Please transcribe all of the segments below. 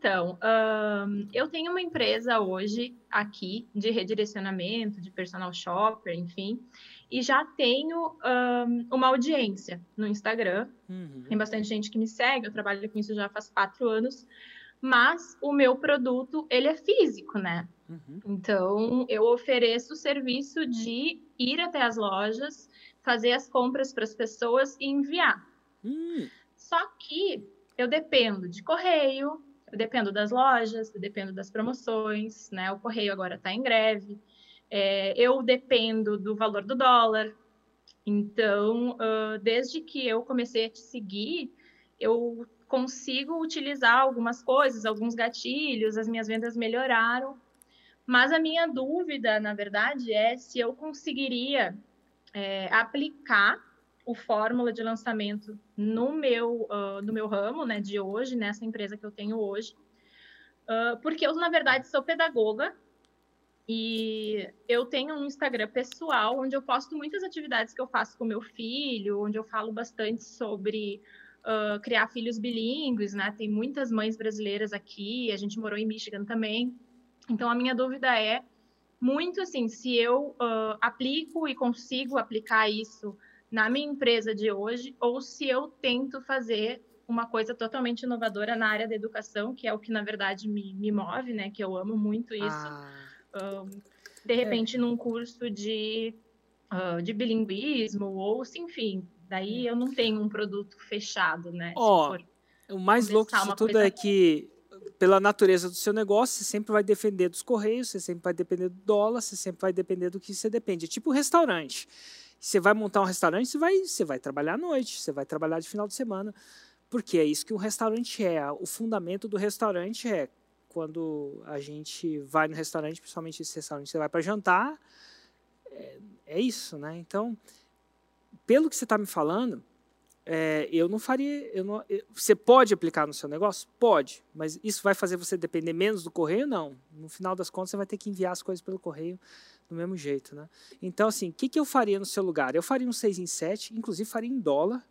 Então, um, eu tenho uma empresa hoje aqui de redirecionamento, de personal shopper, enfim, e já tenho um, uma audiência no Instagram. Uhum. Tem bastante gente que me segue, eu trabalho com isso já faz quatro anos, mas o meu produto, ele é físico, né? Uhum. Então, eu ofereço o serviço de ir até as lojas, fazer as compras para as pessoas e enviar. Uhum. Só que eu dependo de correio, eu dependo das lojas, eu dependo das promoções, né? O correio agora está em greve. É, eu dependo do valor do dólar. Então, uh, desde que eu comecei a te seguir, eu consigo utilizar algumas coisas, alguns gatilhos, as minhas vendas melhoraram. Mas a minha dúvida, na verdade, é se eu conseguiria é, aplicar o fórmula de lançamento no meu, uh, no meu ramo, né, de hoje, nessa empresa que eu tenho hoje, uh, porque eu, na verdade, sou pedagoga e eu tenho um Instagram pessoal onde eu posto muitas atividades que eu faço com meu filho, onde eu falo bastante sobre uh, criar filhos bilíngues, né? Tem muitas mães brasileiras aqui, a gente morou em Michigan também. Então, a minha dúvida é muito assim, se eu uh, aplico e consigo aplicar isso na minha empresa de hoje, ou se eu tento fazer uma coisa totalmente inovadora na área da educação, que é o que na verdade me, me move, né? Que eu amo muito isso. Ah. Um, de repente, é. num curso de, uh, de bilinguismo, ou enfim, daí eu não tenho um produto fechado, né? Ó, oh, o mais louco disso tudo é que pela natureza do seu negócio, você sempre vai depender dos correios, você sempre vai depender do dólar, você sempre vai depender do que você depende. É tipo restaurante. Você vai montar um restaurante, você vai, você vai trabalhar à noite, você vai trabalhar de final de semana, porque é isso que um restaurante é. O fundamento do restaurante é quando a gente vai no restaurante, principalmente esse restaurante, você vai para jantar, é, é, isso, né? Então, pelo que você está me falando, é, eu não faria. Eu não, você pode aplicar no seu negócio? Pode, mas isso vai fazer você depender menos do correio? Não. No final das contas, você vai ter que enviar as coisas pelo correio do mesmo jeito, né? Então, assim, o que, que eu faria no seu lugar? Eu faria um 6 em 7, inclusive faria em dólar,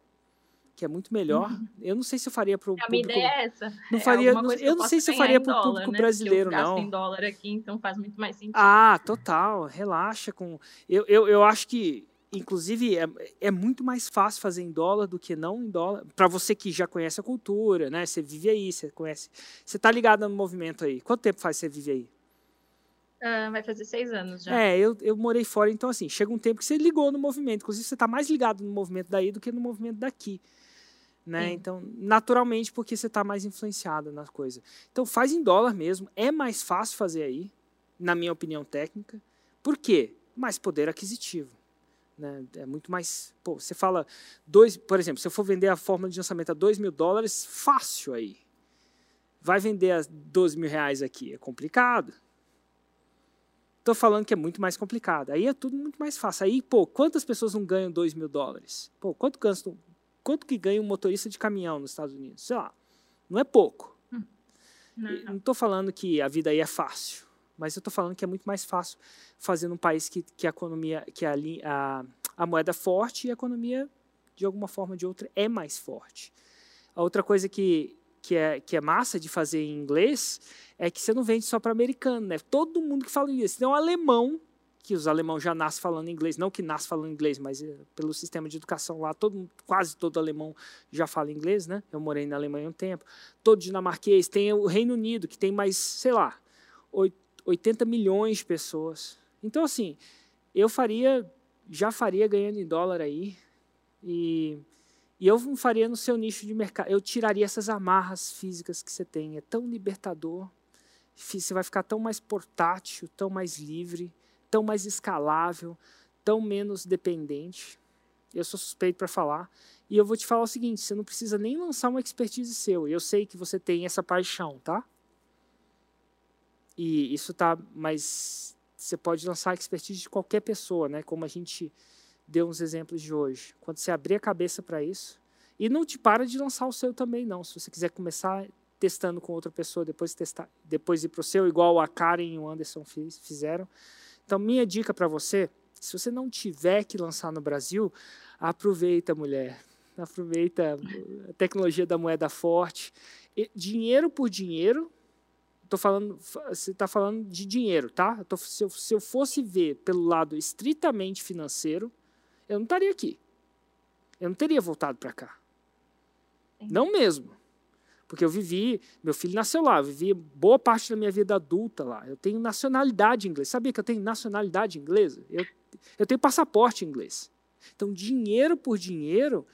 que é muito melhor. Uhum. Eu não sei se eu faria para o público... A minha ideia é essa. Não é faria, não, eu, eu não sei se eu faria para o público né? brasileiro, eu não. em dólar aqui, então faz muito mais sentido. Ah, total. Relaxa com... Eu, eu, eu acho que, inclusive, é, é muito mais fácil fazer em dólar do que não em dólar. Para você que já conhece a cultura, né? Você vive aí, você conhece... Você está ligado no movimento aí. Quanto tempo faz você vive aí? Uh, vai fazer seis anos já. É, eu, eu morei fora, então assim, chega um tempo que você ligou no movimento. Inclusive, você está mais ligado no movimento daí do que no movimento daqui. Né? Então, naturalmente, porque você está mais influenciado na coisa. Então, faz em dólar mesmo. É mais fácil fazer aí, na minha opinião técnica. Por quê? Mais poder aquisitivo. Né? É muito mais. Pô, você fala. Dois, por exemplo, se eu for vender a fórmula de lançamento a 2 mil dólares, fácil aí. Vai vender a 12 mil reais aqui. É complicado. Estou falando que é muito mais complicado. Aí é tudo muito mais fácil. Aí, pô, quantas pessoas não ganham 2 mil dólares? Pô, quanto, gastam, quanto que ganha um motorista de caminhão nos Estados Unidos? Sei lá, não é pouco. Hum. Não estou falando que a vida aí é fácil, mas eu estou falando que é muito mais fácil fazer num país que, que a economia, que a, a, a moeda é forte e a economia, de alguma forma ou de outra, é mais forte. A outra coisa que, que, é, que é massa de fazer em inglês é que você não vende só para americano, né? Todo mundo que fala inglês. Se tem um alemão, que os alemãos já nascem falando inglês, não que nasce falando inglês, mas é, pelo sistema de educação lá, todo, quase todo alemão já fala inglês, né? Eu morei na Alemanha um tempo. Todo dinamarquês. Tem o Reino Unido, que tem mais, sei lá, 80 milhões de pessoas. Então, assim, eu faria, já faria ganhando em dólar aí. E, e eu faria no seu nicho de mercado. Eu tiraria essas amarras físicas que você tem. É tão libertador você vai ficar tão mais portátil, tão mais livre, tão mais escalável, tão menos dependente. Eu sou suspeito para falar. E eu vou te falar o seguinte: você não precisa nem lançar uma expertise seu. Eu sei que você tem essa paixão, tá? E isso tá, mas você pode lançar a expertise de qualquer pessoa, né? Como a gente deu uns exemplos de hoje. Quando você abrir a cabeça para isso, e não te para de lançar o seu também, não. Se você quiser começar, testando com outra pessoa, depois, testar, depois ir para o seu, igual a Karen e o Anderson fiz, fizeram. Então, minha dica para você, se você não tiver que lançar no Brasil, aproveita, mulher. Aproveita a tecnologia da moeda forte. E, dinheiro por dinheiro, Tô falando, você está falando de dinheiro, tá? Tô, se, eu, se eu fosse ver pelo lado estritamente financeiro, eu não estaria aqui. Eu não teria voltado para cá. Não mesmo. Porque eu vivi, meu filho nasceu lá, eu vivi boa parte da minha vida adulta lá. Eu tenho nacionalidade inglesa. Sabia que eu tenho nacionalidade inglesa? Eu, eu tenho passaporte inglês. Então, dinheiro por dinheiro,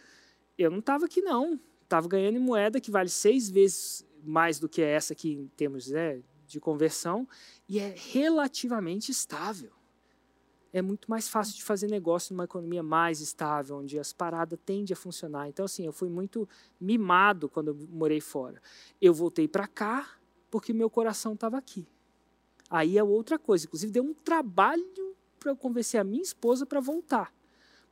eu não estava aqui, não. Estava ganhando em moeda que vale seis vezes mais do que essa aqui em termos né, de conversão, e é relativamente estável. É muito mais fácil de fazer negócio numa economia mais estável, onde as paradas tendem a funcionar. Então, assim, eu fui muito mimado quando eu morei fora. Eu voltei para cá porque meu coração estava aqui. Aí é outra coisa. Inclusive, deu um trabalho para eu convencer a minha esposa para voltar.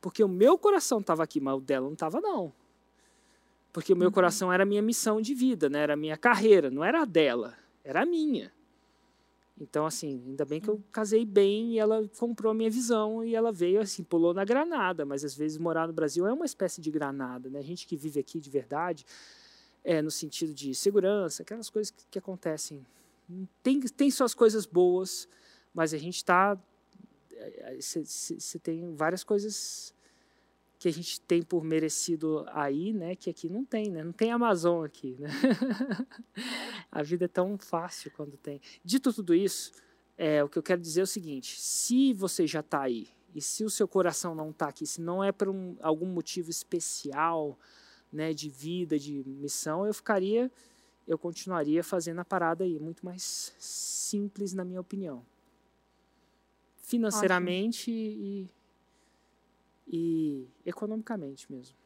Porque o meu coração estava aqui, mas o dela não estava, não. Porque o meu uhum. coração era a minha missão de vida, né? era a minha carreira, não era a dela, era a minha. Então, assim, ainda bem que eu casei bem e ela comprou a minha visão e ela veio, assim, pulou na granada. Mas às vezes morar no Brasil é uma espécie de granada, né? A gente que vive aqui de verdade, é, no sentido de segurança, aquelas coisas que, que acontecem. Tem, tem suas coisas boas, mas a gente está. Você tem várias coisas que a gente tem por merecido aí, né, que aqui não tem, né? Não tem Amazon aqui, né? a vida é tão fácil quando tem. Dito tudo isso, é, o que eu quero dizer é o seguinte: se você já está aí e se o seu coração não está aqui, se não é por um, algum motivo especial, né, de vida, de missão, eu ficaria, eu continuaria fazendo a parada aí, muito mais simples na minha opinião, financeiramente Ótimo. e e economicamente mesmo.